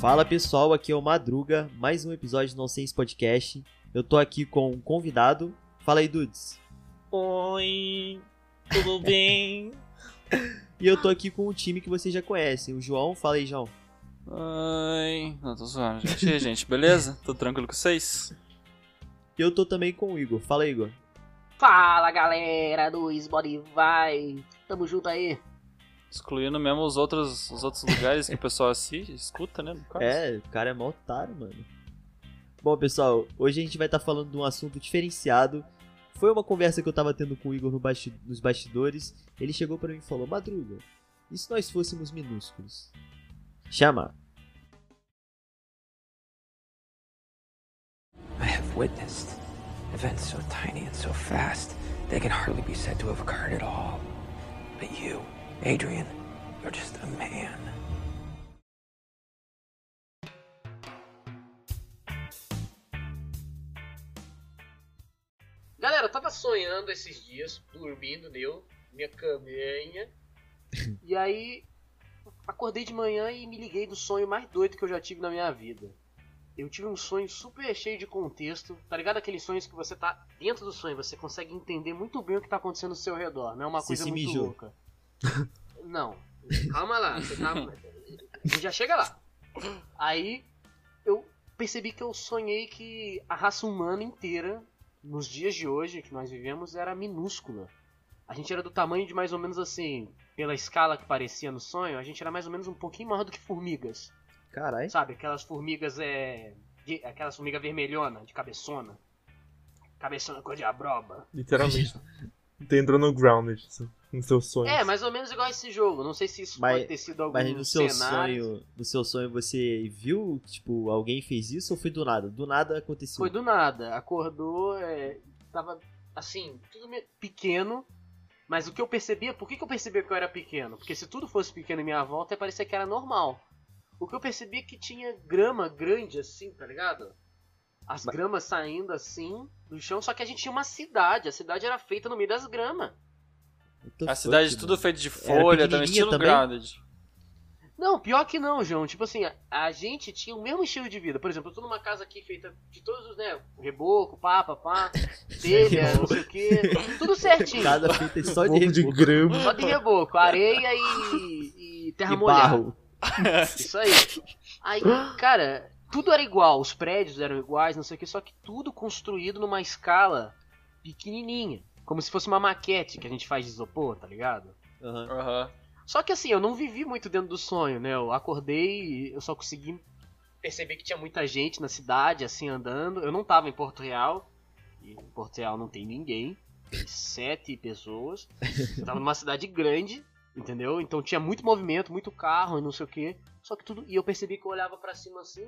Fala pessoal, aqui é o Madruga, mais um episódio do Nonsense Podcast. Eu tô aqui com um convidado. Fala aí, Dudes. Oi, tudo bem? E eu tô aqui com um time que vocês já conhecem. O João, fala aí, João. Oi, não tô zoando, gente. E aí, gente, beleza? Tudo tranquilo com vocês? E eu tô também com o Igor. Fala, Igor. Fala galera do Spotify, tamo junto aí. Excluindo mesmo os outros, os outros lugares que o pessoal assiste, escuta, né? no caso. É, o cara é mó otário, mano. Bom, pessoal, hoje a gente vai estar falando de um assunto diferenciado. Foi uma conversa que eu tava tendo com o Igor no basti- nos bastidores. Ele chegou pra mim e falou: Madruga, e se nós fôssemos minúsculos? Chama. I have witnessed events so tiny and so fast they can hardly be said to have occurred at all. But you, Adrian, you're just a man. Sonhando esses dias, dormindo, eu, minha caminha. e aí, acordei de manhã e me liguei do sonho mais doido que eu já tive na minha vida. Eu tive um sonho super cheio de contexto, tá ligado? Aqueles sonhos que você tá dentro do sonho, você consegue entender muito bem o que tá acontecendo ao seu redor, não é uma Você coisa muito mijou. louca. Não, calma lá, você tá... já chega lá. Aí eu percebi que eu sonhei que a raça humana inteira, nos dias de hoje que nós vivemos, era minúscula. A gente era do tamanho de mais ou menos assim, pela escala que parecia no sonho, a gente era mais ou menos um pouquinho maior do que formigas. Caralho. Sabe, aquelas formigas é. de- aquelas formigas vermelhona, de cabeçona. Cabeçona cor de abroba. Literalmente. Tu entrou no grounded assim, no seu sonho. É, mais ou menos igual esse jogo. Não sei se isso Mas- pode ter sido algum Mas no seu cenário. sonho, no seu sonho você viu, tipo, alguém fez isso ou foi do nada? Do nada aconteceu. Foi do nada. Acordou, é, tava assim, tudo meio pequeno. Mas o que eu percebia, por que, que eu percebia que eu era pequeno? Porque se tudo fosse pequeno em minha volta, parecia que era normal. O que eu percebi é que tinha grama grande assim, tá ligado? As Mas- gramas saindo assim do chão, só que a gente tinha uma cidade. A cidade era feita no meio das gramas. What A fuck, cidade mano? tudo feito de folha, também estilo também? grounded. Não, pior que não, João. Tipo assim, a, a gente tinha o mesmo estilo de vida. Por exemplo, eu tô numa casa aqui feita de todos os, né? Reboco, pá, pá, pá, telha, não sei o que. Tudo certinho. Casa feita só de de reboco grama. Só de reboco, areia e, e terra e molhada. barro. Isso aí. Aí, cara, tudo era igual, os prédios eram iguais, não sei o que, só que tudo construído numa escala pequenininha. Como se fosse uma maquete que a gente faz de isopor, tá ligado? Aham. Aham. Só que assim, eu não vivi muito dentro do sonho, né? Eu acordei e eu só consegui perceber que tinha muita gente na cidade, assim, andando. Eu não tava em Porto Real. E em Porto Real não tem ninguém. Tem sete pessoas. Eu tava numa cidade grande, entendeu? Então tinha muito movimento, muito carro e não sei o que. Só que tudo. E eu percebi que eu olhava pra cima assim.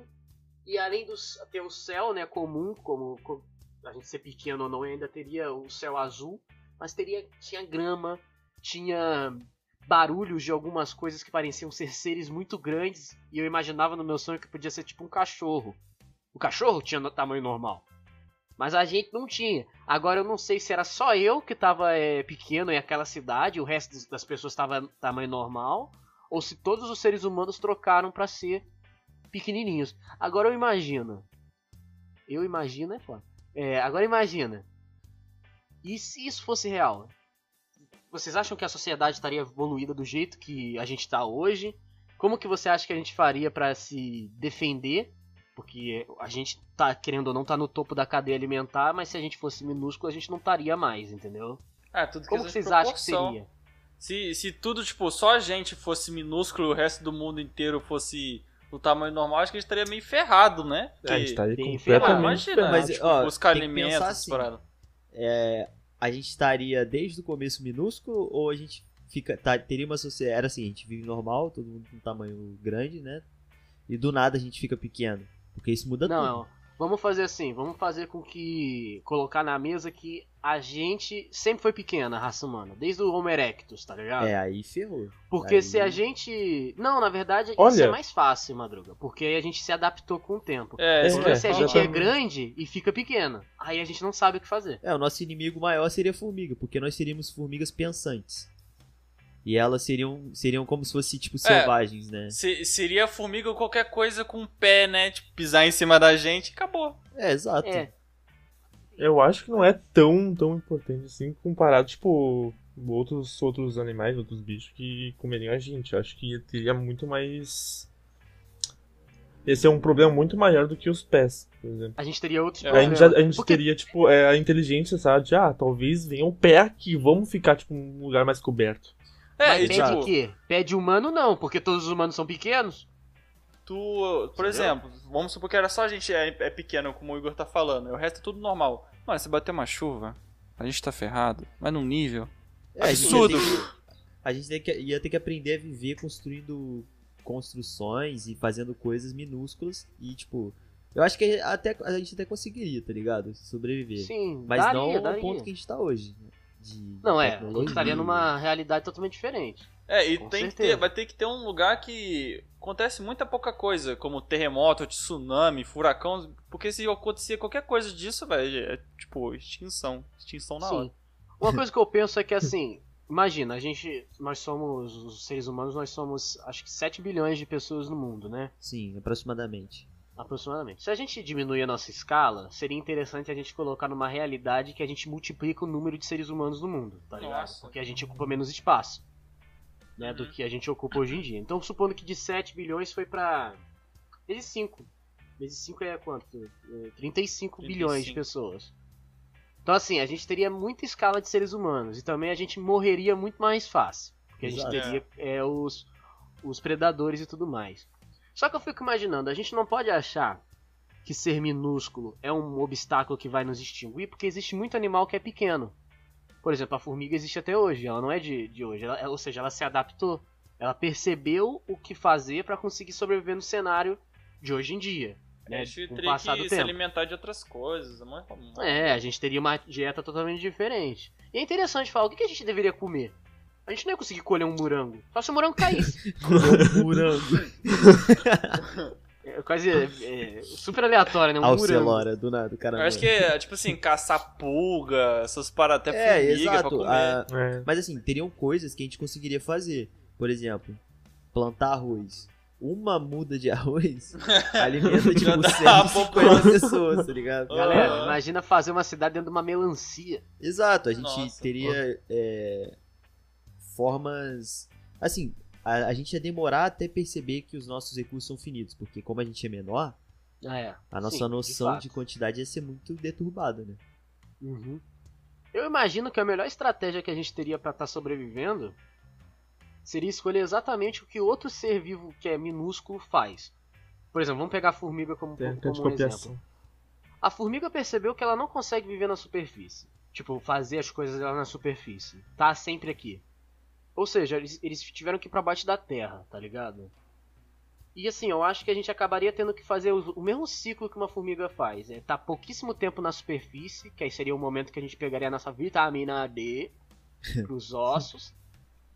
E além do ter o céu, né, comum, como, como a gente ser pequeno ou não, ainda teria o céu azul. Mas teria. Tinha grama, tinha barulhos de algumas coisas que pareciam ser seres muito grandes e eu imaginava no meu sonho que podia ser tipo um cachorro. O cachorro tinha no tamanho normal, mas a gente não tinha. Agora eu não sei se era só eu que tava é, pequeno em aquela cidade, o resto das- pessoas tava tamanho normal, ou se todos os seres humanos trocaram pra ser pequenininhos. Agora eu imagino. Eu imagino é foda. É, agora imagina. E se isso fosse real? Vocês acham que a sociedade estaria evoluída do jeito que a gente está hoje? Como que você acha que a gente faria para se defender? Porque a gente tá, querendo ou não, tá no topo da cadeia alimentar, mas se a gente fosse minúsculo, a gente não estaria mais, entendeu? É, tudo Como que vocês acham que seria? Se, se tudo, tipo, só a gente fosse minúsculo e o resto do mundo inteiro fosse do tamanho normal, acho que a gente estaria meio ferrado, né? É, a gente tá Bem Pô, completamente imagina, ferrado. Mas, tipo, ó, buscar alimentos, assim. É, a gente estaria desde o começo minúsculo ou a gente fica tá, teria uma sociedade era assim, a gente vive normal, todo mundo com um tamanho grande, né? E do nada a gente fica pequeno, porque isso muda tudo. Não, vamos fazer assim, vamos fazer com que colocar na mesa que a gente sempre foi pequena, a raça humana. Desde o Homo erectus, tá ligado? É, aí ferrou. Porque Aí- se a gente. Não, na verdade, isso Olha- é mais fácil, Madruga. Porque aí a gente se adaptou com o tempo. É, É, isso Porque ia se a gente é grande e fica pequena, aí a gente não sabe o que fazer. É, o nosso inimigo maior seria a formiga, porque nós seríamos formigas pensantes. E elas seriam, seriam como se fossem, tipo, selvagens, né? Se- seria formiga ou qualquer coisa com o pé, né? Tipo, pisar em cima da gente e acabou. É, exato. É, Eu acho que não é tão, tão importante assim comparado, tipo, outros, outros animais, outros bichos que comeriam a gente. Eu acho que teria muito mais. Esse é um problema muito maior do que os pés, por exemplo. a gente teria outros É, a gente, já- a problemas. gente Porque- teria, tipo, é, a inteligência, sabe? De, ah, talvez venha um pé aqui, vamos ficar, tipo, num lugar mais coberto. É, Mas e pé tipo, de quê? Pé de humano não, porque todos os humanos são pequenos. Tu, por exemplo, vamos supor que era só a gente é, é pequeno, como o Igor tá falando, e o resto é tudo normal. Mano, se bater uma chuva, a gente tá ferrado, mas num nível. É, a gente Absurdo. que- A gente ia ter que- ia ter que aprender a viver construindo construções e fazendo coisas minúsculas. E, tipo, eu acho que até, a gente até conseguiria, tá ligado? Sobreviver. Sim, Mas daria, não ao daria. ponto que a gente tá hoje. Né? De Não, é, gente estaria numa realidade totalmente diferente. É, e Com tem que ter, vai ter que ter um lugar que acontece muita pouca coisa, como terremoto, tsunami, furacão, porque se acontecer qualquer coisa disso, velho, é tipo extinção, extinção na hora. Sim. Uma coisa que eu penso é que assim, imagina, a gente, nós somos, os seres humanos, nós somos acho que 7 bilhões de pessoas no mundo, né? Sim, aproximadamente. Aproximadamente. Se a gente diminuir a nossa escala, seria interessante a gente colocar numa realidade que a gente multiplica o número de seres humanos no mundo, tá ligado? Nossa. Porque a gente ocupa menos espaço, né, do Uhum. que a gente ocupa hoje em dia. Então, supondo que de 7 bilhões foi pra vezes 5. Vezes 5 é quanto? É 35 bilhões de 35. pessoas. Então, assim, a gente teria muita escala de seres humanos e também a gente morreria muito mais fácil, porque a gente Exato. teria é, os os predadores e tudo mais. Só que eu fico imaginando, a gente não pode achar que ser minúsculo é um obstáculo que vai nos extinguir, porque existe muito animal que é pequeno. Por exemplo, a formiga existe até hoje, ela não é de, de hoje, ela- ou seja, ela se adaptou. Ela percebeu o que fazer para conseguir sobreviver no cenário de hoje em dia. Né, A gente teria que do se tempo. alimentar de outras coisas, é muito comum. É, a gente teria uma dieta totalmente diferente. E é interessante falar, o que a gente deveria comer? A gente não ia conseguir colher um morango. Só se o morango caísse. Morango. É quase é, é, super aleatório, né? Um. Alcelora, do nada, o cara. Eu acho que é, tipo assim, caçar pulga, essas paradas até É, formiga pra exato. comer. a- É. Mas assim, teriam coisas que a gente conseguiria fazer. Por exemplo, plantar arroz. Uma muda de arroz alimenta, tipo, dá 150 uma pessoas, tá ligado? Galera, imagina fazer uma cidade dentro de uma melancia. Exato, a gente Nossa, teria é, formas. Assim, a, a gente ia demorar até perceber que os nossos recursos são finitos, porque como a gente é menor, É. a nossa sim, de noção fato. de, quantidade ia ser muito deturbada, né? Uhum. Eu imagino que a melhor estratégia que a gente teria pra estar sobrevivendo seria escolher exatamente o que outro ser vivo que é minúsculo faz. Por exemplo, vamos pegar a formiga como, de como um exemplo. copiação. A formiga percebeu que ela não consegue viver na superfície. Tipo, fazer as coisas dela na superfície. Tá sempre aqui. Ou seja, eles, eles tiveram que ir pra baixo da terra, tá ligado? E assim, eu acho que a gente acabaria tendo que fazer o, o mesmo ciclo que uma formiga faz. É tá pouquíssimo tempo na superfície, que aí seria o momento que a gente pegaria a nossa vitamina D pros ossos.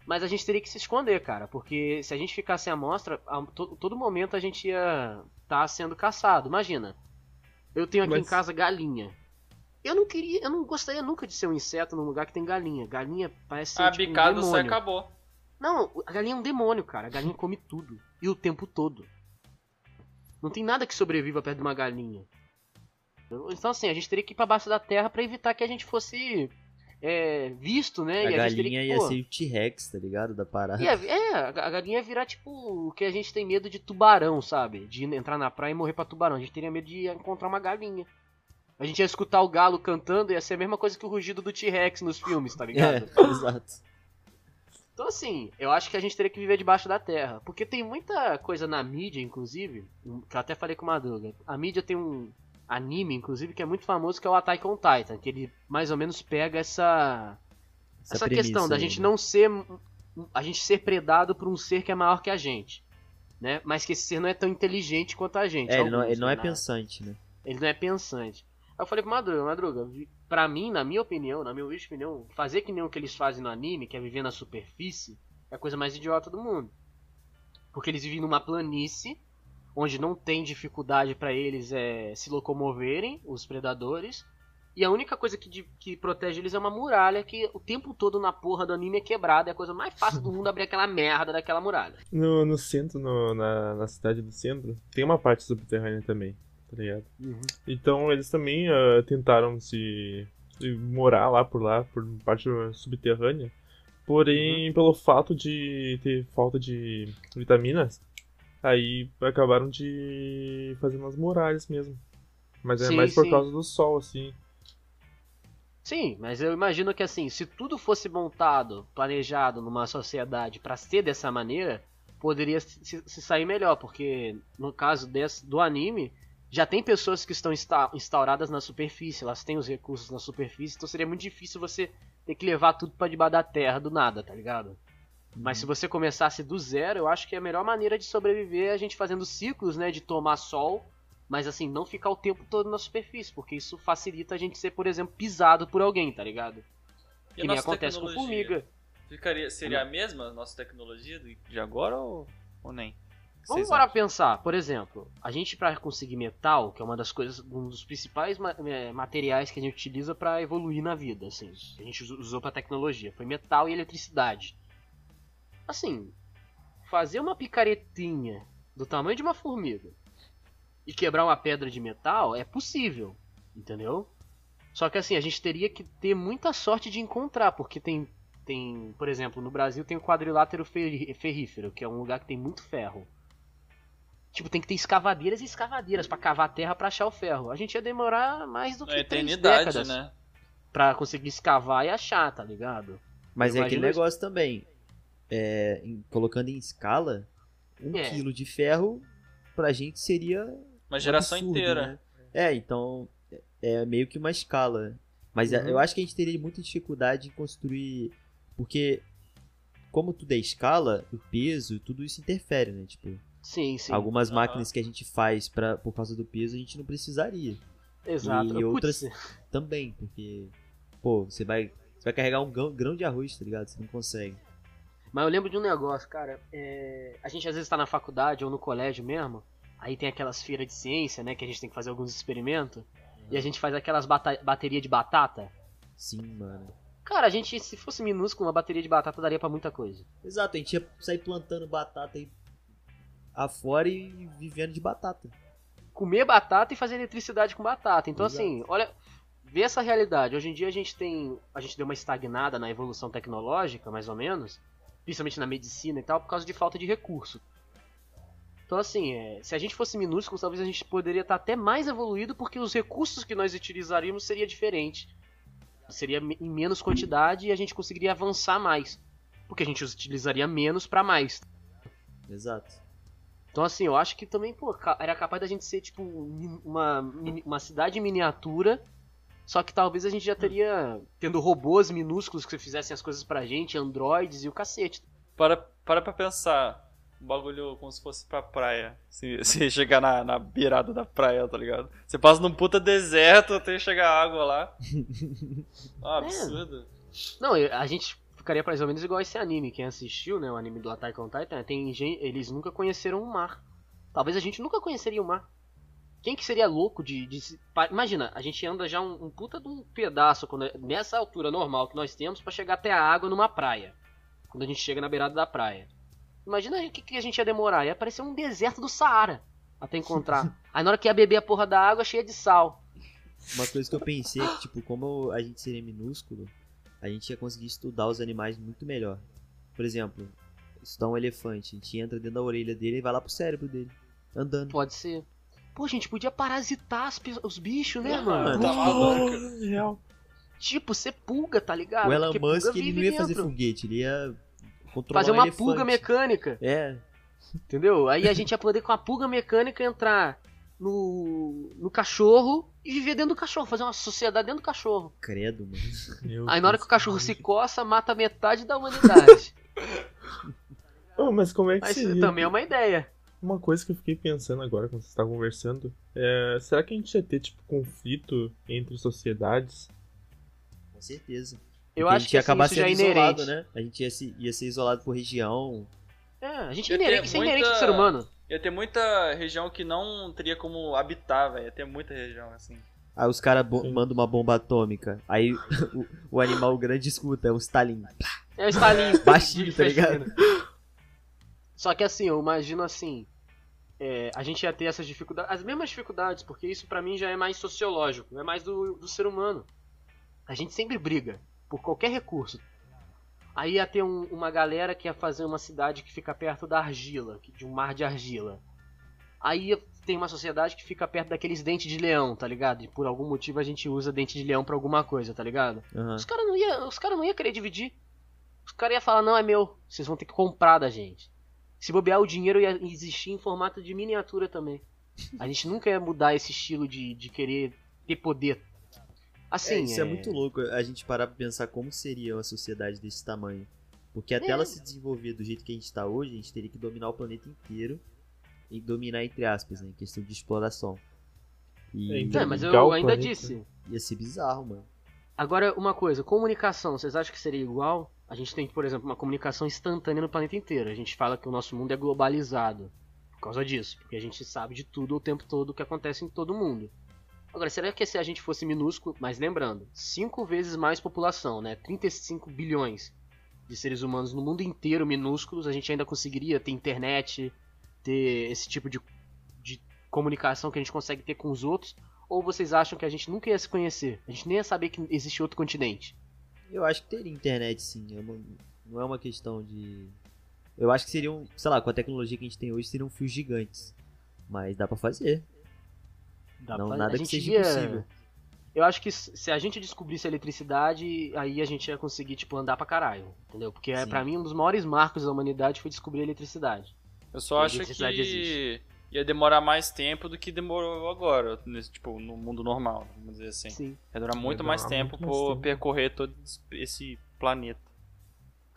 Mas a gente teria que se esconder, cara, porque se a gente ficasse à mostra, a to- todo momento a gente ia estar sendo caçado. Imagina, eu tenho aqui Mas- em casa galinha. Eu não queria, eu não gostaria nunca de ser um inseto num lugar que tem galinha. Galinha parece ser a tipo, um bicada sai demônio. acabou. Não, a galinha é um demônio, cara. A galinha come tudo. E o tempo todo. Não tem nada que sobreviva perto de uma galinha. Então, assim, a gente teria que ir pra baixo da terra pra evitar que a gente fosse é, visto, né? A e a gente teria galinha que, ia pô, ser o T-Rex, tá ligado? Da parada. Ia- é, a galinha ia virar tipo o que a gente tem medo de tubarão, sabe? De entrar na praia e morrer pra tubarão. A gente teria medo de encontrar uma galinha. A gente ia escutar o galo cantando, ia ser a mesma coisa que o rugido do T-Rex nos filmes, tá ligado? É, exato. Então, assim, eu acho que a gente teria que viver debaixo da terra. Porque tem muita coisa na mídia, inclusive, que eu até falei com o Madruga. A mídia tem um anime, inclusive, que é muito famoso, que é o Attack on Titan. Que ele mais ou menos pega essa. Essa, premissa questão da gente né? não ser. A gente ser predado por um ser que é maior que a gente. Né? Mas que esse ser não é tão inteligente quanto a gente. É, ele não, ele não é né? pensante, né? Ele não é pensante. Aí eu falei pro Madruga, Madruga, pra mim, na minha opinião, na minha opinião, fazer que nem o que eles fazem no anime, que é viver na superfície, é a coisa mais idiota do mundo. Porque eles vivem numa planície, onde não tem dificuldade pra eles é, se locomoverem, os predadores. E a única coisa que, de- que protege eles é uma muralha que o tempo todo na porra do anime é quebrada. É a coisa mais fácil do mundo abrir aquela merda daquela muralha. No, no centro, no- na, na cidade do centro, tem uma parte subterrânea também, tá ligado? Então eles também ah, tentaram se, se morar lá por lá, por parte subterrânea. Porém, pelo fato de ter falta de vitaminas, aí acabaram de fazer umas muralhas mesmo. Mas é Sim, mais por sim. causa do sol, assim. Sim, mas eu imagino que assim, se tudo fosse montado, planejado numa sociedade pra ser dessa maneira, poderia se, se sair melhor, porque no caso desse, do anime, já tem pessoas que estão insta- instauradas na superfície, elas têm os recursos na superfície, então seria muito difícil você ter que levar tudo pra debaixo da terra do nada, tá ligado? Mas se você começasse do zero, eu acho que a melhor maneira de sobreviver é a gente fazendo ciclos, né, de tomar sol, mas assim, não ficar o tempo todo na superfície, porque isso facilita a gente ser, por exemplo, pisado por alguém, tá ligado? Que nem acontece com formiga. Ficaria, seria a mesma a nossa tecnologia de agora ou, ou nem? Vamos acham? pensar, por exemplo, a gente para conseguir metal, que é uma das coisas, um dos principais ma- eh, materiais que a gente utiliza para evoluir na vida, assim, que a gente us- usou para tecnologia, foi metal e eletricidade. Assim, fazer uma picaretinha do tamanho de uma formiga e quebrar uma pedra de metal é possível, entendeu? Só que assim, a gente teria que ter muita sorte de encontrar, porque tem tem, por exemplo, no Brasil tem o quadrilátero ferrífero, que é um lugar que tem muito ferro. Tipo, tem que ter escavadeiras e escavadeiras pra cavar a terra pra achar o ferro. A gente ia demorar mais do que Na três eternidade, décadas né? pra conseguir escavar e achar, tá ligado? Mas é aquele isso. negócio também. É, em- colocando em escala, um É. quilo de ferro pra gente seria. Uma um geração absurdo, inteira. né? É, então. É meio que uma escala. Mas é- Uhum. eu acho que a gente teria muita dificuldade em construir. Porque, como tudo é escala, o peso, tudo isso interfere, né? Tipo, Sim, sim. algumas Aham. máquinas que a gente faz pra, por causa do peso, a gente não precisaria. Exato. e Putz, outras- Também, porque. Pô, você vai. Você vai carregar um grão, grão de arroz, tá ligado? Você não consegue. Mas eu lembro de um negócio, cara. é, A gente às vezes tá na faculdade ou no colégio mesmo. Aí tem aquelas feiras de ciência, né? Que a gente tem que fazer alguns experimentos. E a gente faz aquelas bata bateria de batata. Sim, mano. Cara, a gente, se fosse minúsculo, uma bateria de batata daria pra muita coisa. Exato, a gente ia sair plantando batata aí afora e vivendo de batata. comer batata e fazer eletricidade com batata. Então, Exato. assim, olha, vê essa realidade. Hoje em dia a gente tem. A gente deu uma estagnada na evolução tecnológica, mais ou menos. Principalmente na medicina e tal, por causa de falta de recurso. Então, assim, é, se a gente fosse minúsculo, talvez a gente poderia estar até mais evoluído, porque os recursos que nós utilizaríamos seria diferente. Seria em menos quantidade e a gente conseguiria avançar mais. Porque a gente utilizaria menos para mais. Exato. Então, assim, eu acho que também, pô, era capaz da gente ser, tipo, um- uma, uma cidade miniatura. Só que talvez a gente já teria tendo robôs minúsculos que fizessem as coisas pra gente, androides e o cacete. Para, para pra pensar. Um bagulho como se fosse pra praia. Se, se chegar na, na beirada da praia, tá ligado? Você passa num puta deserto até chegar água lá. Ah, absurdo. Não, eu- a gente ficaria mais ou menos igual esse anime. Quem assistiu, né, o anime do Attack on Titan, tem gen- eles nunca conheceram o mar. Talvez a gente nunca conheceria o mar. Quem que seria louco de... de se- Imagina, a gente anda já um, um puta de um pedaço quando é- nessa altura normal que nós temos pra chegar até a água numa praia. Quando a gente chega na beirada da praia. Imagina o que, que a gente ia demorar. Ia parecer um deserto do Saara até encontrar. Aí na hora que ia beber a porra da água, cheia de sal. Uma coisa que eu pensei é que, tipo, como a gente seria minúsculo, a gente ia conseguir estudar os animais muito melhor. Por exemplo, estudar um elefante, a gente entra dentro da orelha dele e vai lá pro cérebro dele, andando. Pode ser. Pô, a gente podia parasitar as os bichos, né, Ah, mano? tá maluco. Tipo, ser pulga, tá ligado? o Elon Porque Musk, ele não ia fazer dentro. foguete, ele ia controlar Fazer um uma elefante. pulga mecânica, É, entendeu? Aí a gente ia poder com a pulga mecânica entrar no, no cachorro e viver dentro do cachorro, fazer uma sociedade dentro do cachorro. credo, mano. Meu Aí na hora que o cachorro se coça, mata metade da humanidade. Oh, mas como é que Mas seria? também é uma ideia. Uma coisa que eu fiquei pensando agora quando você estava conversando é. Será que a gente ia ter, tipo, conflito entre sociedades? Com certeza. Eu Porque acho a gente que ia assim, acabar é sendo isolado, inerente. né? A gente ia, se- ia ser isolado por região. É, a gente Ia é inerente, isso é inerente muita- do ser humano. Ia ter muita região que não teria como habitar, velho. Ia ter muita região, assim. Aí os caras mandam uma bomba atômica. Aí o, o animal grande escuta, é um Stalin. É o Stalin. Baixinho, tá ligado? Só que assim, eu imagino assim, é, a gente ia ter essas dificuldades, as mesmas dificuldades, porque isso pra mim já é mais sociológico, é mais do, do ser humano. A gente sempre briga por qualquer recurso. Aí ia ter um- uma galera que ia fazer uma cidade que fica perto da argila, de um mar de argila. Aí ia- tem uma sociedade que fica perto daqueles dentes de leão, tá ligado? E por algum motivo a gente usa dente de leão pra alguma coisa, tá ligado? Aham. Os caras não iam cara não ia querer dividir. Os caras iam falar, não, é meu. Vocês vão ter que comprar da gente. Se bobear, o dinheiro ia existir em formato de miniatura também. A gente nunca ia mudar esse estilo de, de querer ter poder. Assim, É, isso é... muito louco a gente parar pra pensar como seria uma sociedade desse tamanho. Porque até É. ela se desenvolver do jeito que a gente tá hoje, a gente teria que dominar o planeta inteiro. E dominar entre aspas, né? Em questão de exploração. E É, então- É, mas eu ainda disse. ia ser bizarro, mano. Agora, uma coisa, comunicação, vocês acham que seria igual? A gente tem, por exemplo, uma comunicação instantânea no planeta inteiro. A gente fala que o nosso mundo é globalizado por causa disso, porque a gente sabe de tudo o tempo todo o que acontece em todo mundo. Agora, será que se a gente fosse minúsculo, mas lembrando, cinco vezes mais população, né? 35 bilhões de seres humanos no mundo inteiro minúsculos, a gente ainda conseguiria ter internet, ter esse tipo de, de comunicação que a gente consegue ter com os outros? Ou vocês acham que a gente nunca ia se conhecer? A gente nem ia saber que existe outro continente? Eu acho que teria internet sim. É uma- não é uma questão de. Eu acho que seriam, sei lá, com a tecnologia que a gente tem hoje, seriam fios gigantes. Mas dá pra fazer. Dá não pra- nada a que seja ia- impossível. Eu acho que se a gente descobrisse a eletricidade, aí a gente ia conseguir, tipo, andar pra caralho. Entendeu? Porque é, Sim. pra mim um dos maiores marcos da humanidade foi descobrir a eletricidade. Eu só A acho que existe. ia demorar mais tempo do que demorou agora, nesse, tipo, no mundo normal, vamos dizer assim. Sim. Ia durar muito Ia mais demorar tempo muito mais por tempo. percorrer todo esse planeta.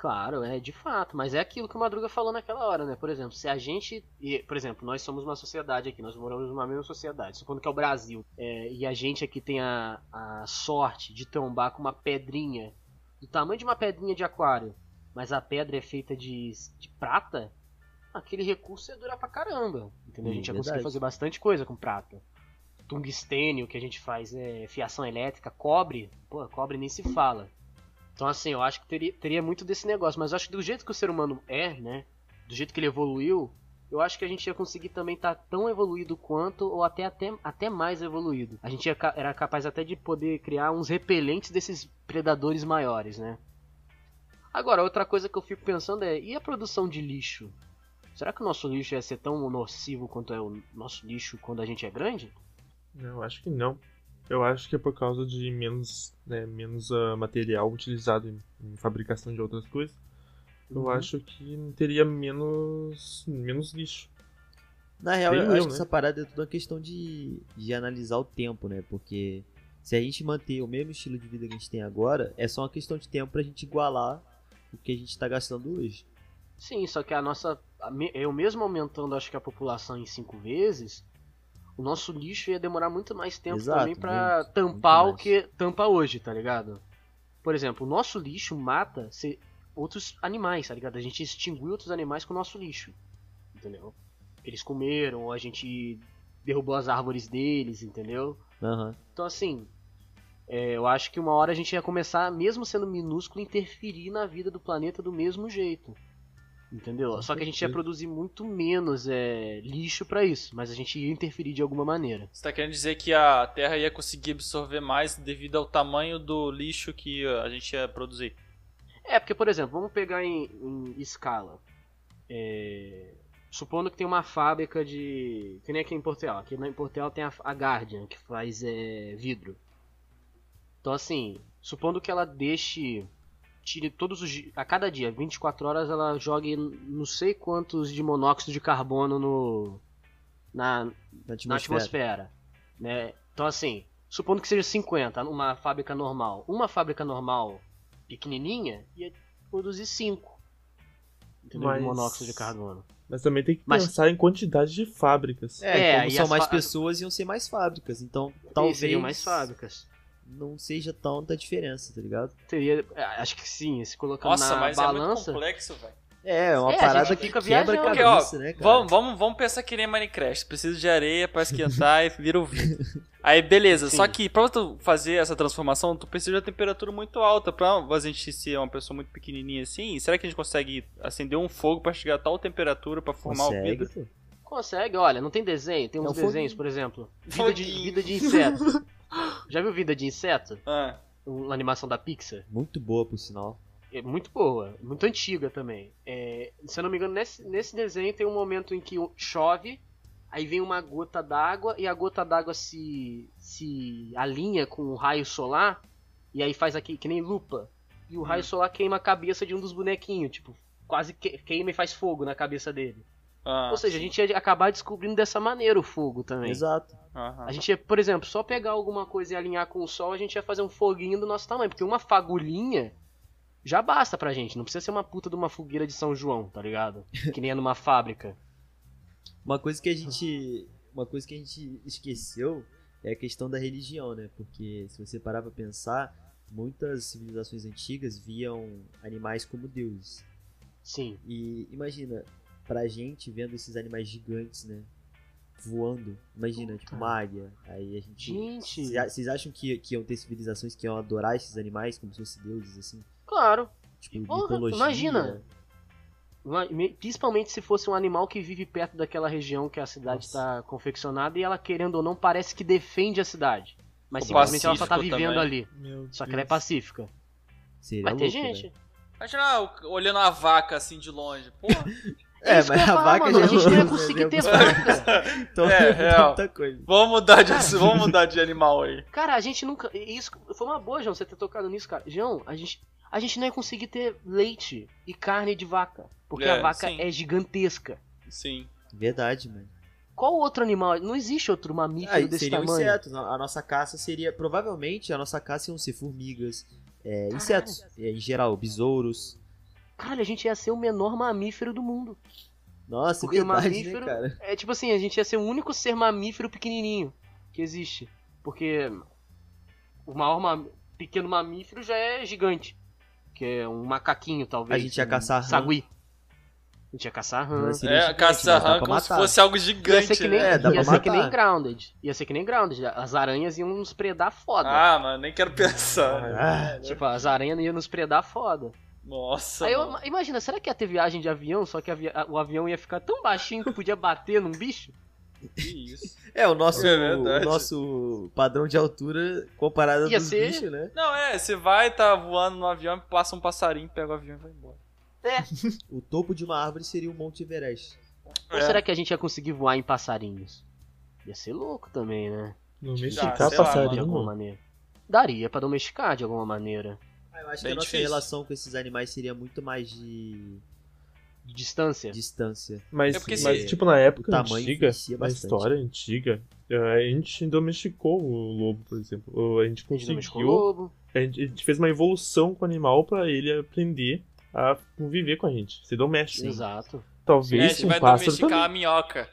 Claro, é de fato, mas é aquilo que o Madruga falou naquela hora, né? Por exemplo, se a gente. e, Por exemplo, nós somos uma sociedade aqui, nós moramos numa mesma sociedade, supondo que é o Brasil, é, e a gente aqui tem a, a sorte de trombar com uma pedrinha do tamanho de uma pedrinha de aquário, mas a pedra é feita de, de prata, aquele recurso ia durar pra caramba. Entendeu? a gente ia conseguir fazer bastante coisa com prata. Tungstênio que a gente faz é fiação elétrica, cobre, pô, cobre nem se fala. Então, assim, eu acho que teria, teria muito desse negócio, mas eu acho que do jeito que o ser humano é, né? Do jeito que ele evoluiu, eu acho que a gente ia conseguir também estar tão evoluído quanto, ou até, até, até mais evoluído. A gente ia era capaz até de poder criar uns repelentes desses predadores maiores, né? Agora, outra coisa que eu fico pensando é, e a produção de lixo? Será que o nosso lixo ia ser tão nocivo quanto é o nosso lixo quando a gente é grande? Eu acho que não. Eu acho que é por causa de menos, né, menos ah, material utilizado em, em fabricação de outras coisas. Eu Uhum. acho que teria menos, menos lixo. Na real, eu Creio acho eu, que né? essa parada é tudo uma questão de, de analisar o tempo, né? Porque se a gente manter o mesmo estilo de vida que a gente tem agora, é só uma questão de tempo pra gente igualar o que a gente tá gastando hoje. Sim, só que a nossa. Eu mesmo aumentando, acho que a população em cinco vezes, o nosso lixo ia demorar muito mais tempo Exato, também pra muito, tampar o que tampa hoje, tá ligado? Por exemplo, o nosso lixo mata se- outros animais, tá ligado? A gente extinguiu outros animais com o nosso lixo, entendeu? Eles comeram, ou a gente derrubou as árvores deles, entendeu? Aham. Então, assim, é, eu acho que uma hora a gente ia começar, mesmo sendo minúsculo, interferir na vida do planeta do mesmo jeito. Entendeu? Com Só que a gente ia produzir muito menos é, lixo pra isso, mas a gente ia interferir de alguma maneira. Você tá querendo dizer que a Terra ia conseguir absorver mais devido ao tamanho do lixo que a gente ia produzir? É, porque, por exemplo, vamos pegar em, em escala. É, supondo que tem uma fábrica de. Que nem aqui em Portugal. Aqui em Portugal tem a, a Guardian, que faz é, vidro. Então, assim, supondo que ela deixe. Tire todos os. A cada dia, 24 horas, ela jogue não sei quantos de monóxido de carbono no. Na, Na na atmosfera. atmosfera. Né? Então, assim, supondo que seja 50 numa fábrica normal. Uma fábrica normal pequenininha ia produzir 5 entendeu? de Mas- monóxido de carbono. Mas também tem que Mas- pensar em quantidade de fábricas. É, É, como e são mais fa- pessoas, iam ser mais fábricas. Então, Talvez... talvez. Seriam mais fábricas. Não seja tanta diferença, tá ligado? Teria, é, acho que sim, se colocando Nossa, na mas é muito balança. complexo, velho. É, é uma É, parada que fica quebra a viajando. Porque, ó, cabeça, né, cara? vamos, vamos, vamos pensar que nem Minecraft. Precisa de areia pra esquentar e vira o vinho. Aí, beleza. Sim. Só que pra tu fazer essa transformação, tu precisa de uma temperatura muito alta. Pra a gente ser uma pessoa muito pequenininha assim, será que a gente consegue acender um fogo pra chegar a tal temperatura pra formar o Consegue, vidro? pô. Consegue, olha, não tem desenho? Tem É uns um foguinho. desenhos, por exemplo. Vida de, Foguinho. vida de inseto. Já viu Vida de Inseto? Ah, Uma animação da Pixar? Muito boa, por sinal. É muito boa, muito antiga também. É, se eu não me engano, nesse, nesse desenho tem um momento em que chove, aí vem uma gota d'água e a gota d'água se, se alinha com o raio solar e aí faz aqui que nem lupa. E o raio solar queima a cabeça de um dos bonequinhos, tipo, quase que- queima e faz fogo na cabeça dele. Ah, Ou seja, a gente ia acabar descobrindo dessa maneira o fogo também. Exato. aham. A gente ia, por exemplo, só pegar alguma coisa e alinhar com o sol, a gente ia fazer um foguinho do nosso tamanho. Porque uma fagulhinha já basta pra gente. Não precisa ser uma puta de uma fogueira de São João, tá ligado? Que nem é numa fábrica. Uma coisa que a gente. Uma coisa que a gente esqueceu é a questão da religião, né? Porque se você parar pra pensar, muitas civilizações antigas viam animais como deuses. Sim. E imagina, pra gente vendo esses animais gigantes, né? Voando. Imagina, tipo uma águia. Aí a gente. Gente. Cê- Vocês acham que, que iam ter civilizações que iam adorar esses animais como se fossem deuses, assim? Claro. Tipo, Porra, imagina. Principalmente se fosse um animal que vive perto daquela região que a cidade está confeccionada e ela, querendo ou não, parece que defende a cidade. Mas O simplesmente ela só tá vivendo também. ali. Meu Só que Deus. ela é pacífica. Seria Vai ter louco, gente. velho. Imagina olhando a vaca assim de longe. Porra. É, isso que mas a falar, vaca mano, já a gente não ia conseguir ter vaca. Então É, é, real. muita coisa. vamos mudar de, vamos mudar de animal aí. Cara, a gente nunca. Isso foi uma boa, João, você ter tocado nisso, cara. João, a gente, a gente não ia conseguir ter leite e carne de vaca. Porque É, a vaca sim. é gigantesca. Sim. Verdade, mano. Qual outro animal? Não existe outro mamífero Aí desse seriam tamanho. insetos. A a nossa caça seria. Provavelmente a nossa caça iam ser formigas, é, insetos, é, em geral, besouros. Cara, a gente ia ser o menor mamífero do mundo. Nossa, Porque o verdade, mamífero. né, cara? É tipo assim, a gente ia ser o único ser mamífero pequenininho que existe. Porque o maior mam- pequeno mamífero já é gigante. Que é um macaquinho, talvez. A gente ia um caçar rã. Sagui. A gente ia caçar rã. É, gigante, caça mas dá rã como se fosse algo Ia gigante. ser que nem, né? É, ia ser que nem. Grounded. Ia ser que nem Grounded. As aranhas iam nos predar foda. Ah, mano, nem quero pensar. Ah, Tipo, as aranhas iam nos predar foda. Nossa. Aí eu, imagina, será que ia ter viagem de avião, só que avi- o avião ia ficar tão baixinho que podia bater num bicho? Que isso. É, o nosso, É o nosso padrão de altura comparado Ia dos ser- bichos, né? Não, é, você vai, tá voando no avião, passa um passarinho, pega o avião e vai embora. O topo de uma árvore seria o Monte Everest. Ou É. será que a gente ia conseguir voar em passarinhos? Ia ser louco também, né? Domesticar sei lá, De alguma passarinho. maneira. Daria pra domesticar de alguma maneira. Eu acho Bem que a nossa difícil. relação com esses animais seria muito mais de De distância. distância. Mas, É mas se- tipo, na época antiga, na história antiga, eh, a gente domesticou o lobo, por exemplo. A gente A conseguiu. A gente, a gente fez uma evolução com o animal pra ele aprender a conviver com a gente, ser doméstico. Exato. É, a Talvez gente um vai pássaro domesticar também. a minhoca.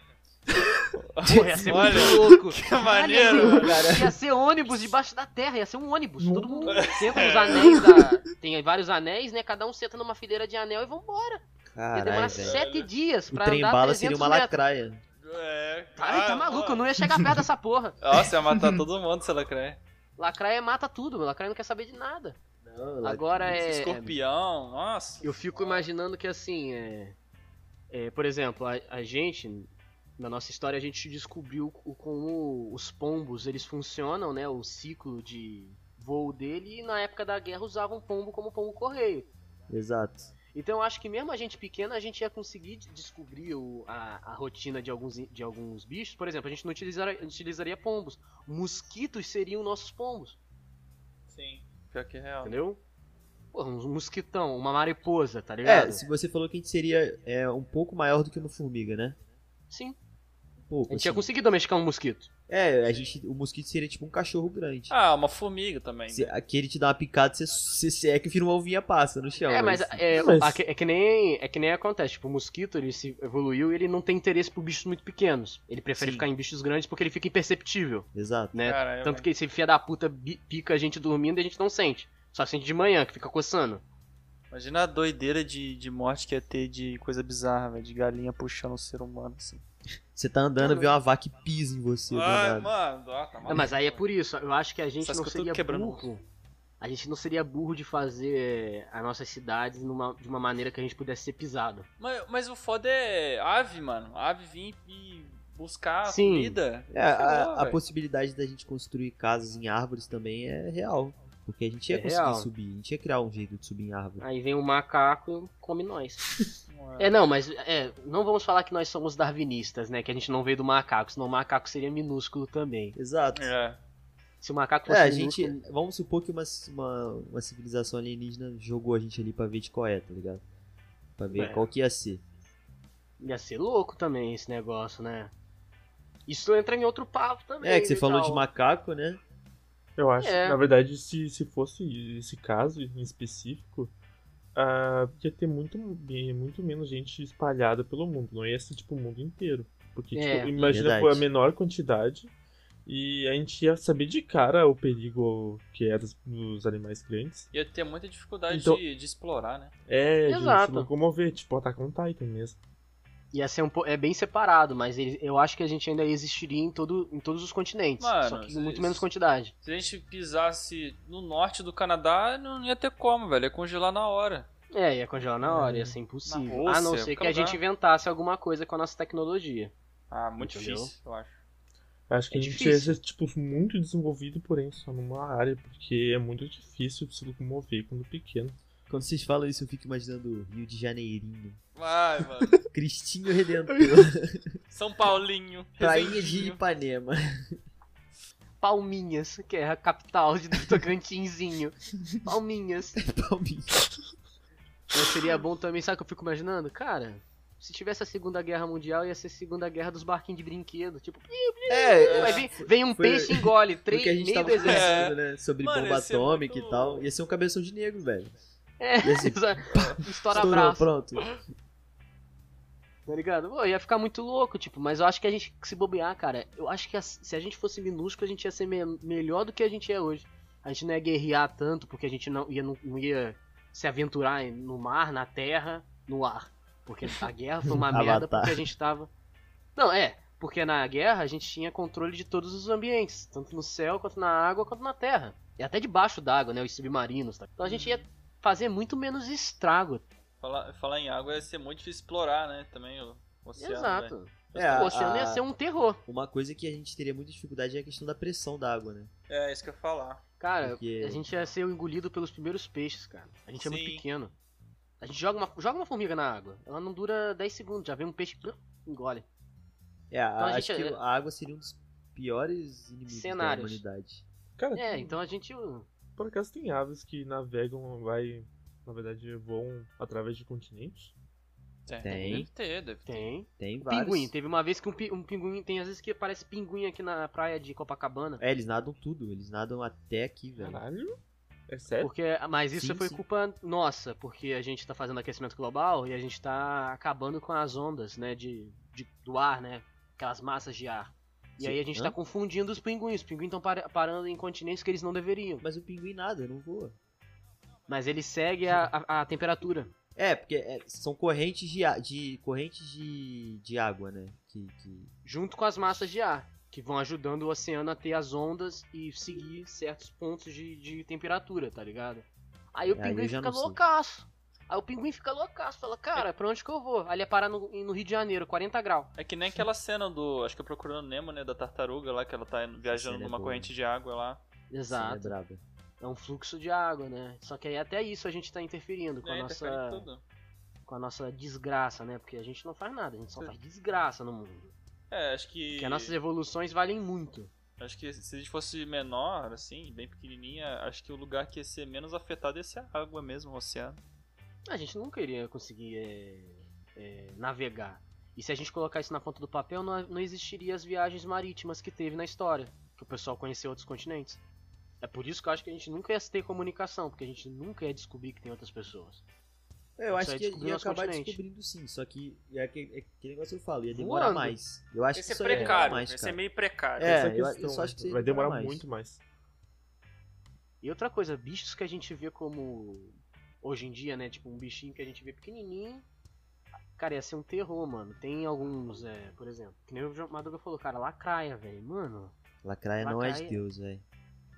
Porra, ia ser Olha. muito louco. Que maneiro, Caralho, Ia ser ônibus debaixo da terra, ia ser um ônibus. Todo mundo senta É. nos anéis da. Tem vários anéis, né? Cada um senta numa fileira de anel e vambora. Ia Caralho, demorar velho. sete dias O pra trem andar bala 300 seria uma metros. lacraia. É. Ai, tá Ah, maluco, eu mano. não ia chegar perto dessa porra. Nossa, ia matar todo mundo se ela crer. Lacraia mata tudo, lacraia não quer saber de nada. Não, Agora é. Escorpião, nossa. Eu fico imaginando que assim, é, é, por exemplo, a, a gente, na nossa história, a gente descobriu o- como os pombos eles funcionam, né? O ciclo de voo dele, e na época da guerra usavam pombo como pombo correio. Exato. Então eu acho que mesmo a gente pequena, a gente ia conseguir de- descobrir o- a, a rotina de alguns, de alguns bichos. Por exemplo, a gente não utilizaria, utilizaria pombos. Mosquitos seriam nossos pombos, Sim. Pior que é real. entendeu? Porra, um mosquitão, uma mariposa, tá ligado? É, se você falou que a gente seria é, um pouco maior do que uma formiga, né? Sim. Pouco. A gente ia assim. conseguir domesticar um mosquito. É, a gente, o mosquito seria tipo um cachorro grande. Ah, uma formiga também. Se, aquele te dá uma picada, você, você seca e vira uma ovinha passa no chão. É, mas é, Mas- a- é que nem é que nem acontece, tipo, o mosquito ele se evoluiu e ele não tem interesse por bichos muito pequenos. Ele prefere Sim. ficar em bichos grandes porque ele fica imperceptível, Exato. né? Caramba. Tanto que esse filho da puta pica a gente dormindo e a gente não sente. Só sente de manhã, que fica coçando. Imagina a doideira de, de morte que ia ter de coisa bizarra, velho. De galinha puxando o ser humano, assim. Você tá andando, vê uma vaca e pisa em você. Ai, mano. Ah, tá maluco, mas aí é por isso, eu acho que a gente Essas não seria quebrando burro. A gente não seria burro de fazer as nossas cidades numa, de uma maneira que a gente pudesse ser pisado. Mas, mas o foda é ave, mano. Ave vir e buscar Sim. comida. É, a, Ferrou, a possibilidade da gente construir casas em árvores também é real. Porque a gente ia É conseguir real. subir, a gente ia criar um jeito de subir em árvore. Aí vem um macaco e come nós. É. É, não, mas é, não vamos falar que nós somos darwinistas, né? Que a gente não veio do macaco, senão o macaco seria minúsculo também. Exato. É. Se o macaco fosse É, a minúsculo, gente. Vamos supor que uma, uma, uma civilização alienígena jogou a gente ali pra ver de qual é, tá ligado? Pra ver É. qual que ia ser. ia ser louco também esse negócio, né? Isso entra em outro papo também. É, que você né, falou tal. de macaco, né? Eu acho, É. na verdade, se, se fosse esse caso em específico, ah, ia ter muito, bem- muito menos gente espalhada pelo mundo. Não ia ser tipo o mundo inteiro. Porque, É, tipo, imagina verdade. por a menor quantidade e a gente ia saber de cara o perigo que é dos, animais grandes. Ia ter muita dificuldade Então- de, de explorar, né? É, de Exato. se locomover, tipo, Attack on Titan mesmo. Ia ser um po- é bem separado, mas ele- eu acho que a gente ainda existiria em, todo, em todos os continentes. Mano, só que em muito menos quantidade. Se a gente pisasse no norte do Canadá, não ia ter como, velho. Ia congelar na hora. É, ia congelar na hora, ia ser impossível. Na Rússia, a não ser que a gente inventasse alguma coisa com a nossa tecnologia. Ah, muito Entendeu? difícil, eu acho. Acho que É a gente difícil. ia ser, tipo, muito desenvolvido, porém só numa área, porque é muito difícil de se locomover quando pequeno. Quando vocês falam isso, eu fico imaginando Rio de Janeirinho. Vai, mano. Cristinho Redentor. São Paulinho. Prainha de. Ipanema. Palminhas, que é a capital de do Tocantinzinho. Palminhas. Palminha. Mas seria bom também, sabe o que eu fico imaginando? Cara, se tivesse a Segunda Guerra Mundial, ia ser a Segunda Guerra dos barquinhos de brinquedo. Tipo, É, aí vem, vem um Foi- peixe e engole, três, porque a gente meio exército. conversando, né? Sobre Mano, bomba atômica muito- e tal. Ia ser um cabeção de negro, velho. É, ser- estoura Estourou, braço. pronto. Tá ligado? Pô, ia ficar muito louco, tipo, mas eu acho que a gente, se bobear, cara, eu acho que as- se a gente fosse minúsculo, a gente ia ser me- melhor do que a gente é hoje. A gente não ia guerrear tanto, porque a gente não ia, não, não ia se aventurar no mar, na terra, no ar. Porque a guerra foi uma merda porque a gente tava. Não, é, porque na guerra a gente tinha controle de todos os ambientes, tanto no céu, quanto na água, quanto na terra. E até debaixo d'água, né? Os submarinos, tá? Então a gente ia fazer muito menos estrago. Falar, falar em água ia ser muito difícil explorar, né? Também o oceano. Exato. É, o oceano a- ia ser um terror. Uma coisa que a gente teria muita dificuldade é a questão da pressão da água, né? É, isso que eu ia falar. Cara, Porque- a gente ia ser engolido pelos primeiros peixes, cara. A gente é muito Sim. pequeno. A gente joga uma, joga uma formiga na água. Ela não dura 10 segundos, já vem um peixe, engole. É, Então a acho gente- que a água seria um dos piores inimigos Cenários. da humanidade. Cara, É, então a gente. Por acaso tem aves que navegam, vai, na verdade, voam através de continentes? É, Tem. Deve ter, deve ter. Tem. Tem vários. Pinguim. Teve uma vez que um, um pinguim. Tem às vezes que aparece pinguim aqui na praia de Copacabana. É, eles nadam tudo, eles nadam até aqui, velho. Caralho? É sério? Porque, mas isso Sim, foi sim. culpa nossa, porque a gente tá fazendo aquecimento global e a gente tá acabando com as ondas, né, de, de- do ar, né, aquelas massas de ar. E Sim. aí a gente Hã? tá confundindo os pinguins. Os pinguins estão parando em continentes que eles não deveriam. Mas o pinguim nada, não voa. Mas ele segue a, a, a temperatura. É, porque é, são correntes de, de correntes de, de água, né? Que, que- junto com as massas de ar, que vão ajudando o oceano a ter as ondas e seguir certos pontos de, de temperatura, tá ligado? Aí o É, pinguim fica loucaço. Aí o pinguim fica loucaço, fala, cara, pra onde que eu vou? Aí ele ia parar no, no Rio de Janeiro, 40 graus. É que nem aquela cena do. Acho que é Procurando Nemo, né? Da tartaruga lá, que ela tá viajando é numa boa. corrente de água lá. Exato. É. É um fluxo de água, né? Só que aí até isso a gente tá interferindo com a É, em nossa tudo. com a nossa desgraça, né? Porque a gente não faz nada, a gente só faz desgraça no mundo. É, acho que. Porque as nossas evoluções valem muito. Acho que se a gente fosse menor, assim, bem pequenininha, acho que o lugar que ia ser menos afetado ia ser a água mesmo, o oceano. A gente nunca iria conseguir é, é, navegar. E se a gente colocar isso na ponta do papel, não, não existiria as viagens marítimas que teve na história, que o pessoal conheceu outros continentes. É por isso que eu acho que a gente nunca ia ter comunicação, porque a gente nunca ia descobrir que tem outras pessoas. Eu acho que ia nosso acabar continente. descobrindo sim, só que é aquele, é aquele negócio que eu falo, ia demorar Voando. mais. Eu acho que é ia demorar precário, mais, esse é cara. meio precário. É, eu- questão, eu só acho que vai ia demorar demorar mais. muito mais. E outra coisa, bichos que a gente vê como. Hoje em dia, né? Tipo, um bichinho que a gente vê pequenininho. Cara, ia ser um terror, mano. Tem alguns, é, por exemplo, que nem o Madruga falou, cara, lacraia, velho. Mano, Lacraia não é de Lacraia- Deus, velho.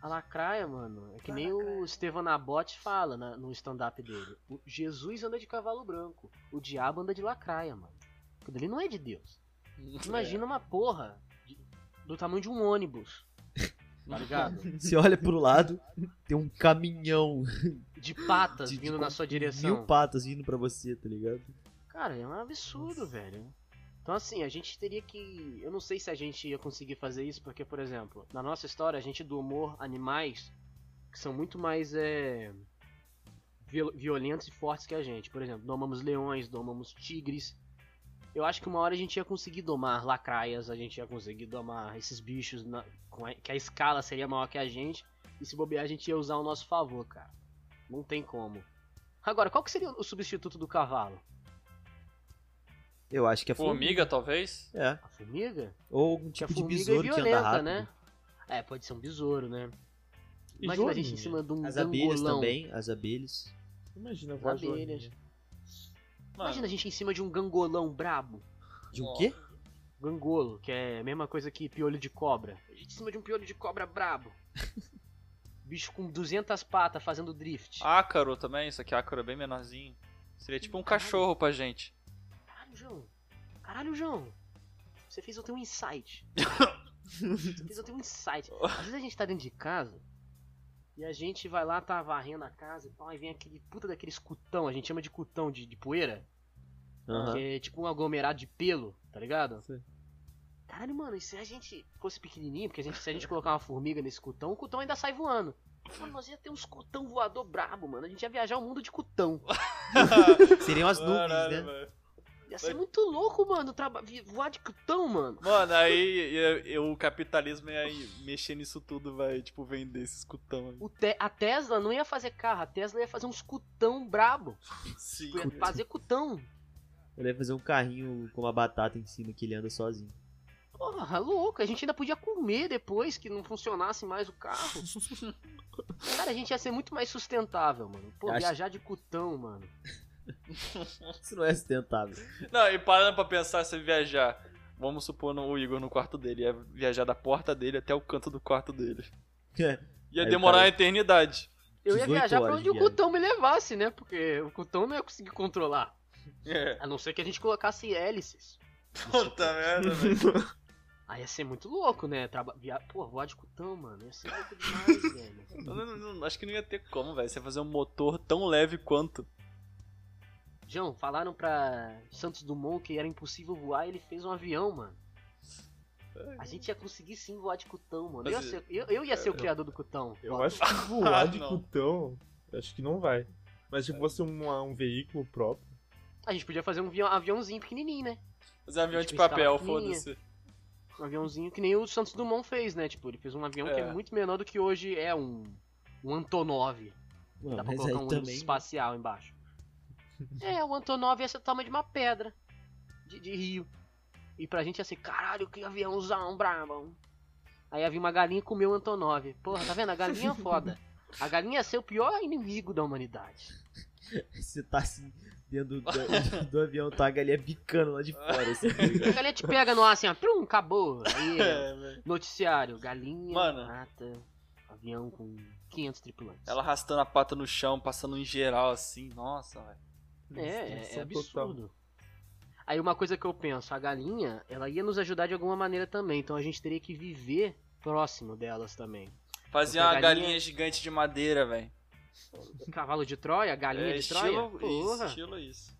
a lacraia, mano, é que nem o Estevan Abbott fala na- no stand-up dele. O Jesus anda de cavalo branco, o diabo anda de lacraia, mano. Aquilo ali não é de Deus. Imagina uma porra de- do tamanho de um ônibus. Tá ligado? Você olha pro lado, tem um caminhão De patas de, de vindo com na sua mil direção. patas vindo pra você, tá ligado? Cara, é um absurdo, velho. Então assim, a gente teria que. Eu não sei se a gente ia conseguir fazer isso, porque, por exemplo, na nossa história, a gente domou animais que são muito mais é, viol- violentos e fortes que a gente. Por exemplo, domamos leões, domamos tigres. Eu acho que uma hora a gente ia conseguir domar lacraias, a gente ia conseguir domar esses bichos na- com a- que a escala seria maior que a gente. E se bobear, a gente ia usar ao nosso favor, cara. Não tem como. Agora, qual que seria o substituto do cavalo? Eu acho que é Formiga, talvez? É. A formiga? Ou algum tipo de formiga besouro é que anda violenta, rápido. né? É, pode ser um besouro, né? Imagina a gente em cima de um As abelhas também, as abelhas. Imagina voar abelhas. Mano, Imagina a gente em cima de um gangolão brabo. De um Ó. quê? Gangolo, que é a mesma coisa que piolho de cobra. A gente em cima de um piolho de cobra brabo. Bicho com 200 patas fazendo drift. ácaro também, isso aqui ácaro é bem menorzinho. Seria tipo um cachorro pra gente. Caralho, João. Caralho, João. Você fez eu ter um insight. Você fez eu ter um insight. Às vezes a gente tá dentro de casa e a gente vai lá, tá varrendo a casa e tal, aí vem aquele puta daquele cutão, a gente chama de cutão de, de poeira, Aham. que é tipo um aglomerado de pelo, tá ligado? Sim. Caralho, mano, e se a gente fosse pequenininho, porque a gente, se a gente colocar uma formiga nesse cutão, o cutão ainda sai voando. Mano, nós ia ter uns cutão voador brabo, mano. A gente ia viajar o mundo de cutão. Seriam as nuvens, Caralho, né? velho. Ia ser muito louco, mano, traba- voar de cutão, mano. Mano, aí ia- ia- o capitalismo ia mexer nisso tudo, vai, tipo, vender esses cutão aí. O Te- a Tesla não ia fazer carro, a Tesla ia fazer uns cutão brabo. Sim. Ia fazer cutão. Ele vai fazer um carrinho com uma batata em cima que ele anda sozinho. Porra, louco. A gente ainda podia comer depois que não funcionasse mais o carro. Cara, a gente ia ser muito mais sustentável, mano. Pô, Acho- viajar de cutão, mano. Isso não é sustentável. Não, e parando pra pensar, se viajar, vamos supor no, o Igor no quarto dele, ia viajar da porta dele até o canto do quarto dele. Ia Aí demorar cara- uma eternidade. Eu ia 18 viajar pra onde de o cutão me levasse, né? Porque o cutão não ia conseguir controlar. É. A não ser que a gente colocasse hélices. Puta merda, velho. Aí ia ser muito louco, né? Traba... Via... Pô, voar de cutão, mano. Ia ser louco demais, velho. Não- não- não- acho que não ia ter como, velho. Você ia fazer um motor tão leve quanto. João, falaram pra Santos Dumont que era impossível voar e ele fez um avião, mano. A gente ia conseguir sim voar de cutão, mano. Eu ia ser, eu, eu ia ser o criador do cutão. Eu acho que voar de cutão, acho que não vai. Mas se fosse um, um veículo próprio, A gente podia fazer um avião- aviãozinho pequenininho, né? Fazer um avião de Tipo, escala papel, foda-se. Um aviãozinho que nem o Santos Dumont fez, né? Tipo, ele fez um avião que é É. muito menor do que hoje é um, um Antonov. Não, Dá pra colocar um também. espacial embaixo. É, o Antonov ia ser o tamanho de uma pedra de, de rio. E pra gente ia ser, caralho, que aviãozão brabo. Aí ia vir uma galinha e comer o Antonov. Porra, tá vendo? A galinha é foda. A galinha ia ser o pior inimigo da humanidade. Você tá assim, dentro do, do, do avião, tá a galinha bicando lá de fora, assim? A galinha te pega no ar assim, ó, plum, acabou. Aí, É, noticiário, galinha Mano. mata avião com 500 tripulantes. Ela arrastando a pata no chão, passando em geral assim. Nossa, velho. É, é, é absurdo. Aí uma coisa que eu penso, a galinha, ela ia nos ajudar de alguma maneira também, então a gente teria que viver próximo delas também. A uma galinha- galinha gigante de madeira, velho. Cavalo de Troia, galinha É, de Troia, estilo, isso, porra. estilo isso.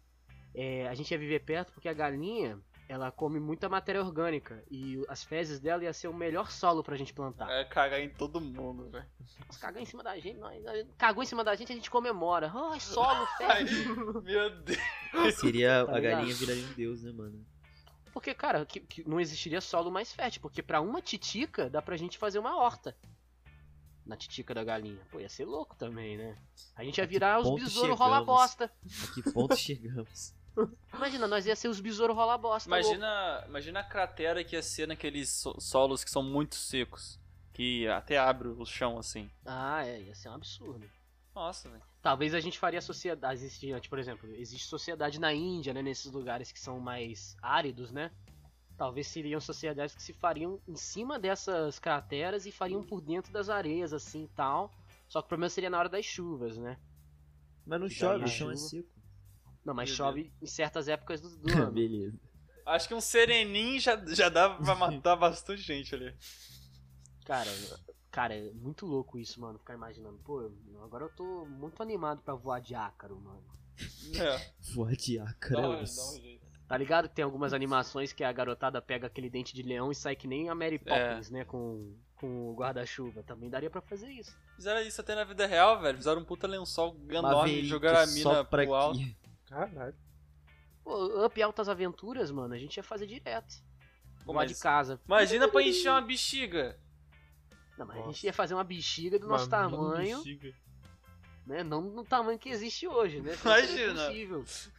É, a gente ia viver perto porque a galinha, ela come muita matéria orgânica e as fezes dela ia ser o melhor solo pra gente plantar. É cagar em todo mundo, velho. Cagar em cima da gente, nós, cagou em cima da gente, a gente comemora. Ai, solo, Ai, fezes. Meu Deus. Seria, Tá a galinha viraria um deus, né, mano? porque, cara, que, que não existiria solo mais fértil, porque pra uma titica dá pra gente fazer uma horta. Na titica da galinha. Pô, ia ser louco também, né? A gente ia virar os besouros rola bosta. A que ponto chegamos? Imagina, nós ia ser os besouros rola bosta. louco. Imagina, imagina a cratera que ia ser naqueles so- solos que são muito secos. Que até abre o chão assim. Ah, é, ia ser um absurdo. Nossa, velho. Talvez a gente faria sociedade. Existia, tipo, por exemplo, existe sociedade na Índia, né? Nesses lugares que são mais áridos, né? Talvez seriam sociedades que se fariam em cima dessas crateras e fariam por dentro das areias, assim e tal. Só que o problema seria na hora das chuvas, né? Mas não chove, o chão é seco. Não, mas Meu chove em certas épocas do, do ano. Beleza. Acho que um sereninho já, já dá pra matar bastante gente ali. Cara, cara, é muito louco isso, mano. Ficar imaginando. Pô, agora eu tô muito animado pra voar de ácaro, mano. É. Voar de Dá um, ácaro. dá um jeito. Tá ligado que tem algumas animações que a garotada pega aquele dente de leão e sai que nem a Mary Poppins, né? Com, com o guarda-chuva. Também daria pra fazer isso. Fizeram isso até na vida real, velho. Fizeram um puta lençol enorme, Maverick jogaram a mina pro alto. Caralho. Pô, Up Altas Aventuras, mano, a gente ia fazer direto. Pô, mas de casa. Imagina pra encher uma bexiga. Não, mas a Nossa. gente ia fazer uma bexiga do nosso Uma tamanho, bexiga. né? Não no tamanho que existe hoje, né? Imagina.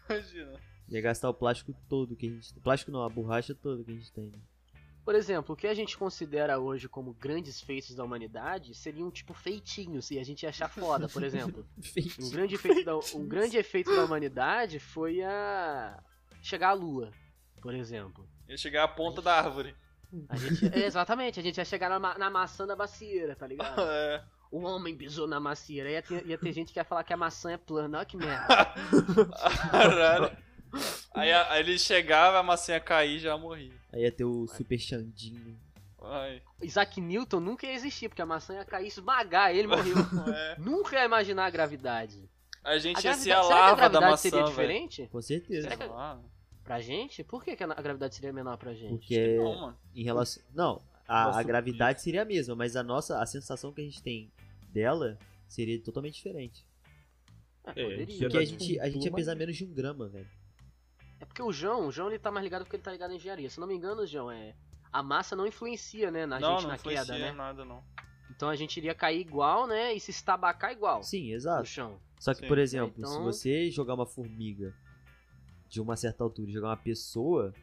Imagina. Ia gastar o plástico todo que a gente tem. Plástico não, a borracha toda que a gente tem. Por exemplo, o que a gente considera hoje como grandes feitos da humanidade seriam tipo feitinhos e a gente ia achar foda, por exemplo. Um grande, efeito da, um grande efeito da humanidade foi a. chegar à lua, por exemplo. Ia chegar à ponta da árvore. A gente, é, exatamente, a gente ia chegar na, na maçã da macieira, tá ligado? É. O homem pisou na macieira. Ia ter, ia ter gente que ia falar que a maçã é plana. Olha que merda. Caralho. Aí, a- aí ele chegava, a massinha cair e já morria. Aí ia ter o Super Xandinho. Ai. Isaac Newton nunca ia existir, porque a maçã ia cair e esmagar ele morreu. É. nunca ia imaginar a gravidade. A gente A ia ser a gravidade será que a larva da maçã, seria diferente? Com certeza. Será que- Ah, Pra gente? Por que, que a gravidade seria menor pra gente? Porque não, mano. em relação. Não, a, a gravidade seria a mesma, mas a nossa. A sensação que a gente tem dela seria totalmente diferente. É, É, poderia. Porque a gente, a gente ia pesar menos de um grama, velho. É porque o João, o João ele tá mais ligado porque ele tá ligado em engenharia. Se não me engano, João, é. A massa não influencia, né, na não, gente não na influencia queda, né? nada, não. Então a gente iria cair igual, né? E se estabacar igual Sim, no exato. chão. Só que, Sim. por exemplo, Então- se você jogar uma formiga de uma certa altura e jogar uma pessoa,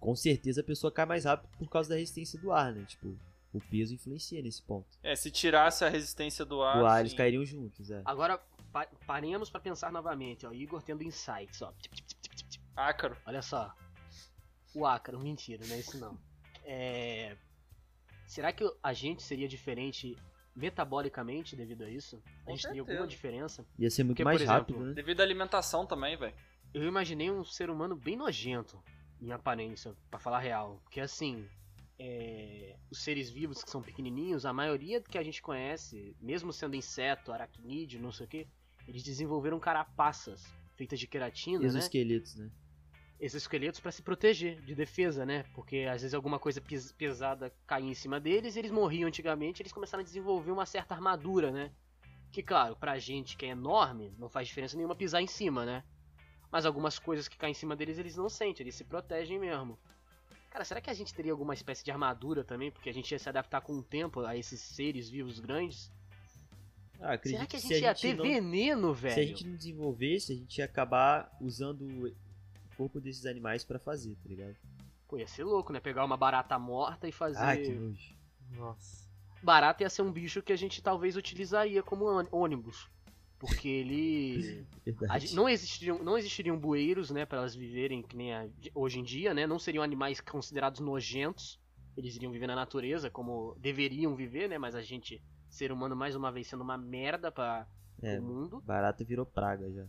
com certeza a pessoa cai mais rápido por causa da resistência do ar, né? Tipo, o peso influencia nesse ponto. É, se tirasse a resistência do ar. do ar, eles cairiam juntos, é. Agora, pa paremos pra pensar novamente, ó. Igor tendo insights, ó. Tip, tip, tip. Ácaro. Olha só. O ácaro, mentira, não é isso não. É... Será que a gente seria diferente metabolicamente devido a isso? A gente teria alguma diferença? Ia ser muito Porque, mais por exemplo, rápido, né? Devido à alimentação também, velho. Eu imaginei um ser humano bem nojento em aparência, pra falar a real. Porque assim, é, os seres vivos que são pequenininhos, a maioria que a gente conhece, mesmo sendo inseto, aracnídeo, não sei o que, eles desenvolveram carapaças feitas de queratina, né? Exoesqueletos, né? Exoesqueletos pra se proteger, de defesa, né? Porque às vezes alguma coisa pes- pesada caía em cima deles, eles morriam antigamente, eles começaram a desenvolver uma certa armadura, né? Que claro, pra gente que é enorme, não faz diferença nenhuma pisar em cima, né? Mas algumas coisas que caem em cima deles eles não sentem, eles se protegem mesmo. Cara, será que a gente teria alguma espécie de armadura também? Porque a gente ia se adaptar com o tempo a esses seres vivos grandes? Ah, será que a se gente ia ter não, veneno, velho? Se a gente não desenvolvesse, a gente ia acabar usando o corpo desses animais pra fazer, tá ligado? Pô, ia ser louco, né? Pegar uma barata morta e fazer. Ah, que nojo. Nossa. Barata ia ser um bicho que a gente talvez utilizaria como ônibus. Porque ele. a gente- não, existiriam, não existiriam bueiros, né, para elas viverem que nem a- hoje em dia, né? Não seriam animais considerados nojentos. Eles iriam viver na natureza como deveriam viver, né? Mas a gente, ser humano, mais uma vez sendo uma merda para É, o mundo. barata virou praga já.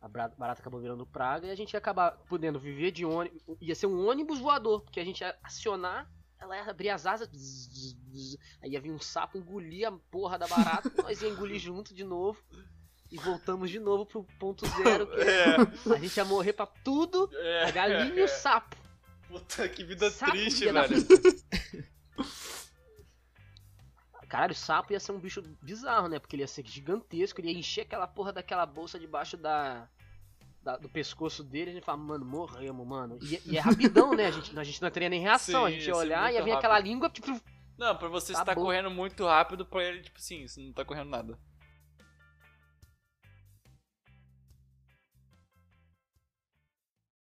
A barata acabou virando praga e a gente ia acabar podendo viver de ônibus. Ia ser um ônibus voador, porque a gente ia acionar, ela ia abrir as asas, bzz, bzz, bzz, aí ia vir um sapo engolir a porra da barata, nós ia engolir junto de novo. E voltamos de novo pro ponto zero, que É. a gente ia morrer pra tudo, é a galinha e o sapo. Puta, que vida Sapo, triste, velho. Caralho, o sapo ia ser um bicho bizarro, né? Porque ele ia ser gigantesco, ele ia encher aquela porra daquela bolsa debaixo da. da- do pescoço dele, a gente fala, mano, morremos, mano. E, e é rapidão, né? A gente, a gente não teria nem reação. Sim, a gente ia ser olhar e ia vir aquela língua, tipo, Não, pra você Tá estar bom. correndo muito rápido, pra ele, tipo assim, você não tá correndo nada.